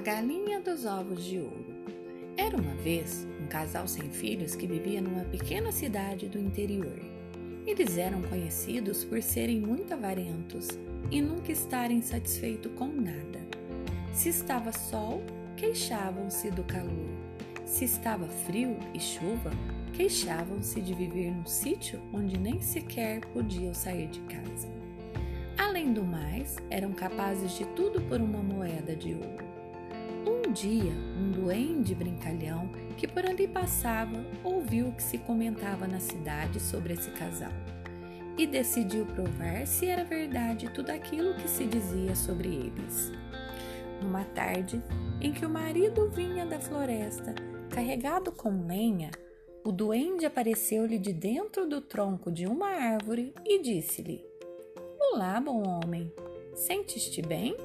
A galinha dos ovos de ouro. Era uma vez um casal sem filhos que vivia numa pequena cidade do interior. Eles eram conhecidos por serem muito avarentos e nunca estarem satisfeitos com nada. Se estava sol, queixavam-se do calor. Se estava frio e chuva, queixavam-se de viver num sítio onde nem sequer podiam sair de casa. Além do mais, eram capazes de tudo por uma moeda de ouro. Um dia, um duende brincalhão que por ali passava ouviu o que se comentava na cidade sobre esse casal e decidiu provar se era verdade tudo aquilo que se dizia sobre eles. Numa tarde em que o marido vinha da floresta carregado com lenha, o duende apareceu-lhe de dentro do tronco de uma árvore e disse-lhe: Olá, bom homem, sentes-te bem?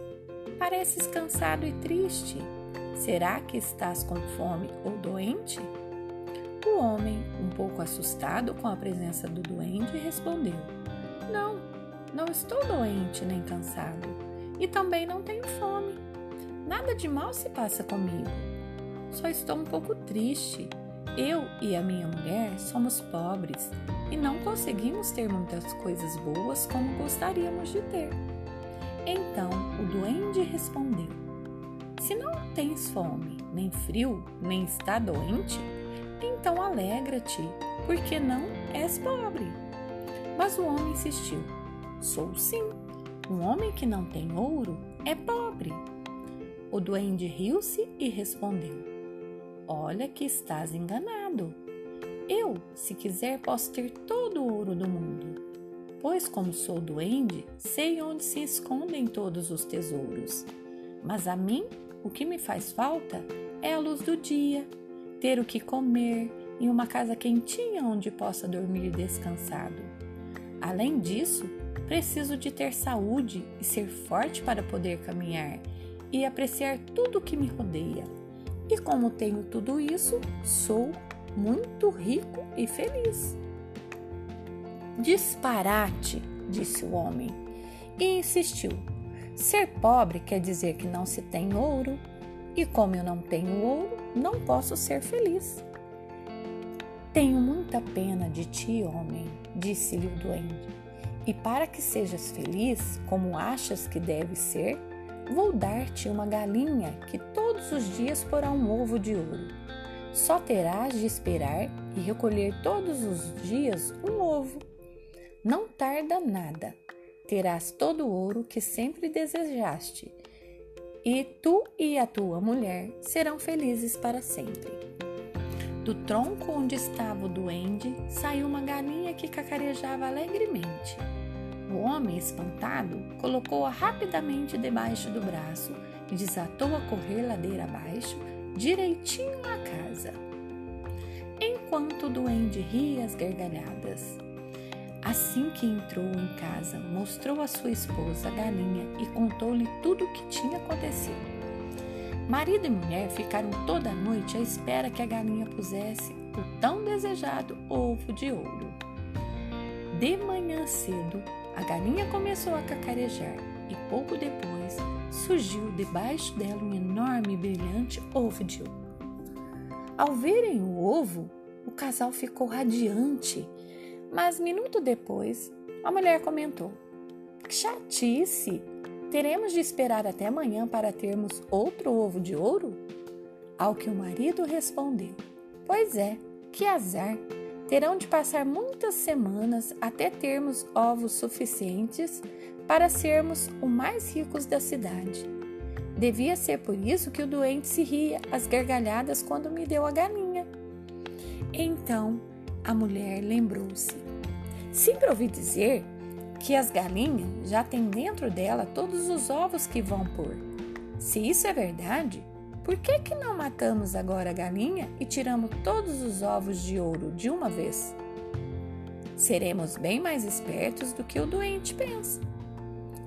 Pareces cansado e triste. Será que estás com fome ou doente? O homem, um pouco assustado com a presença do doente, respondeu: Não, não estou doente nem cansado, e também não tenho fome. Nada de mal se passa comigo. Só estou um pouco triste. Eu e a minha mulher somos pobres e não conseguimos ter muitas coisas boas como gostaríamos de ter. Então o duende respondeu: Se não tens fome, nem frio, nem está doente, então alegra-te, porque não és pobre. Mas o homem insistiu: Sou sim. Um homem que não tem ouro é pobre. O duende riu-se e respondeu: Olha que estás enganado. Eu, se quiser, posso ter todo o ouro do mundo pois, como sou duende, sei onde se escondem todos os tesouros. Mas a mim, o que me faz falta é a luz do dia, ter o que comer e uma casa quentinha onde possa dormir descansado. Além disso, preciso de ter saúde e ser forte para poder caminhar e apreciar tudo o que me rodeia. E como tenho tudo isso, sou muito rico e feliz. Disparate, disse o homem, e insistiu. Ser pobre quer dizer que não se tem ouro, e como eu não tenho ouro, não posso ser feliz. Tenho muita pena de ti, homem, disse-lhe o duende, e para que sejas feliz, como achas que deve ser, vou dar-te uma galinha que todos os dias porá um ovo de ouro. Só terás de esperar e recolher todos os dias um ovo. Não tarda nada, terás todo o ouro que sempre desejaste, e tu e a tua mulher serão felizes para sempre. Do tronco onde estava o duende saiu uma galinha que cacarejava alegremente. O homem, espantado, colocou-a rapidamente debaixo do braço e desatou a correr ladeira abaixo, direitinho à casa. Enquanto o duende ria as gargalhadas, Assim que entrou em casa, mostrou à sua esposa a galinha e contou-lhe tudo o que tinha acontecido. Marido e mulher ficaram toda a noite à espera que a galinha pusesse o tão desejado ovo de ouro. De manhã cedo, a galinha começou a cacarejar e pouco depois surgiu debaixo dela um enorme e brilhante ovo de ouro. Ao verem o ovo, o casal ficou radiante mas minuto depois, a mulher comentou: Que chatice! Teremos de esperar até amanhã para termos outro ovo de ouro? Ao que o marido respondeu: Pois é, que azar! Terão de passar muitas semanas até termos ovos suficientes para sermos os mais ricos da cidade. Devia ser por isso que o doente se ria às gargalhadas quando me deu a galinha. Então a mulher lembrou-se Sempre ouvi dizer que as galinhas já têm dentro dela todos os ovos que vão pôr. Se isso é verdade, por que, que não matamos agora a galinha e tiramos todos os ovos de ouro de uma vez? Seremos bem mais espertos do que o doente pensa.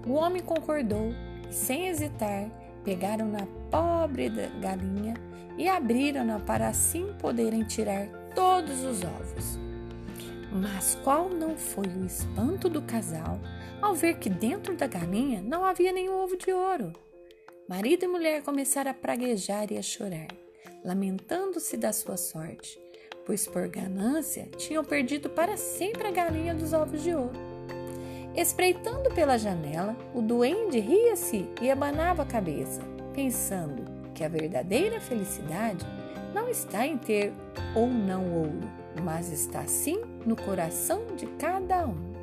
O homem concordou e, sem hesitar, pegaram na pobre galinha e abriram-na para assim poderem tirar todos os ovos. Mas qual não foi o espanto do casal ao ver que dentro da galinha não havia nenhum ovo de ouro? Marido e mulher começaram a praguejar e a chorar, lamentando-se da sua sorte, pois por ganância tinham perdido para sempre a galinha dos ovos de ouro. Espreitando pela janela, o duende ria-se e abanava a cabeça, pensando que a verdadeira felicidade não está em ter ou não ouro, mas está sim no coração de cada um.